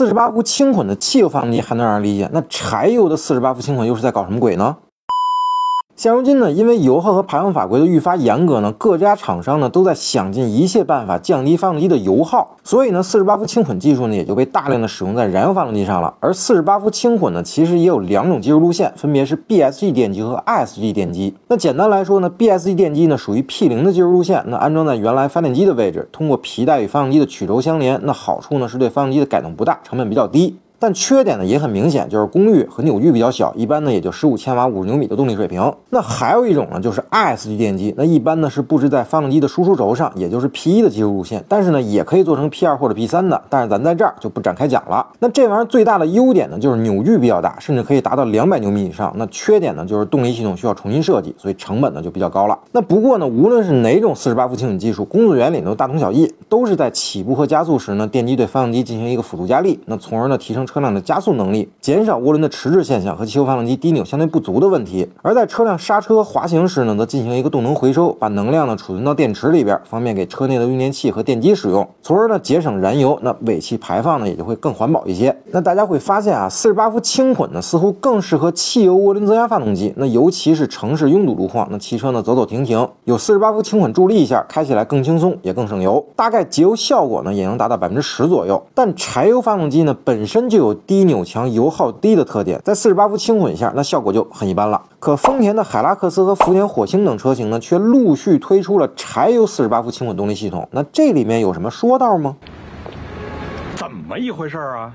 四十八伏轻混的汽油发动机还能让人理解，那柴油的四十八伏轻混又是在搞什么鬼呢？现如今呢，因为油耗和排放法规的愈发严格呢，各家厂商呢都在想尽一切办法降低发动机的油耗，所以呢，四十八伏轻混技术呢也就被大量的使用在燃油发动机上了。而四十八伏轻混呢，其实也有两种技术路线，分别是 BSG 电机和 ISG 电机。那简单来说呢，BSG 电机呢属于 P 零的技术路线，那安装在原来发电机的位置，通过皮带与发动机的曲轴相连，那好处呢是对发动机的改动不大，成本比较低。但缺点呢也很明显，就是功率和扭矩比较小，一般呢也就十五千瓦五十牛米的动力水平。那还有一种呢，就是 ISG 电机，那一般呢是布置在发动机的输出轴上，也就是 P 一的技术路线。但是呢，也可以做成 P 二或者 P 三的，但是咱在这儿就不展开讲了。那这玩意儿最大的优点呢，就是扭矩比较大，甚至可以达到两百牛米以上。那缺点呢，就是动力系统需要重新设计，所以成本呢就比较高了。那不过呢，无论是哪种四十八伏轻混技术，工作原理都大同小异，都是在起步和加速时呢，电机对发动机进行一个辅助加力，那从而呢提升车辆的加速能。力减少涡轮的迟滞现象和汽油发动机低扭相对不足的问题，而在车辆刹车滑行时呢，则进行一个动能回收，把能量呢储存到电池里边，方便给车内的用电器和电机使用，从而呢节省燃油，那尾气排放呢也就会更环保一些。那大家会发现啊，四十八伏轻混呢似乎更适合汽油涡轮增压发动机，那尤其是城市拥堵路况，那汽车呢走走停停，有四十八伏轻混助力一下，开起来更轻松，也更省油，大概节油效果呢也能达到百分之十左右。但柴油发动机呢本身就有低扭强。油耗低的特点，在四十八伏轻混下，那效果就很一般了。可丰田的海拉克斯和福田火星等车型呢，却陆续推出了柴油四十八伏轻混动力系统。那这里面有什么说道吗？怎么一回事儿啊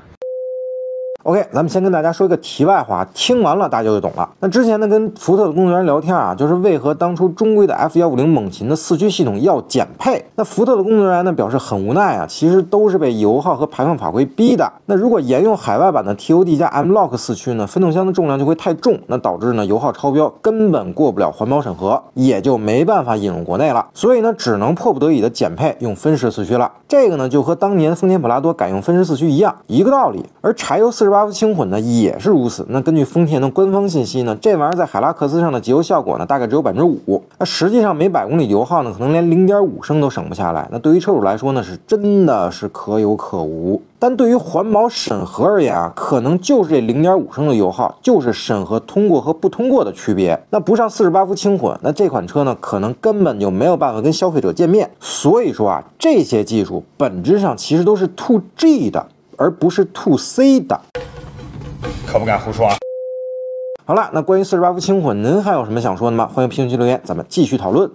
？OK，咱们先跟大家说一个题外话，听完了大家就懂了。那之前呢，跟福特的工作人员聊天啊，就是为何当初中规的 F 幺五零猛禽的四驱系统要减配？那福特的工作人员呢表示很无奈啊，其实都是被油耗和排放法规逼的。那如果沿用海外版的 TOD 加 M Lock 四驱呢，分动箱的重量就会太重，那导致呢油耗超标，根本过不了环保审核，也就没办法引入国内了。所以呢，只能迫不得已的减配用分时四驱了。这个呢，就和当年丰田普拉多改用分时四驱一样，一个道理。而柴油四十八八伏轻混呢也是如此。那根据丰田的官方信息呢，这玩意儿在海拉克斯上的节油效果呢大概只有百分之五。那实际上每百公里油耗呢可能连零点五升都省不下来。那对于车主来说呢是真的是可有可无。但对于环保审核而言啊，可能就是这零点五升的油耗就是审核通过和不通过的区别。那不上四十八伏轻混，那这款车呢可能根本就没有办法跟消费者见面。所以说啊，这些技术本质上其实都是 to G 的。而不是 to C 的，可不敢胡说啊。好了，那关于四十八伏轻混，您还有什么想说的吗？欢迎评论区留言，咱们继续讨论。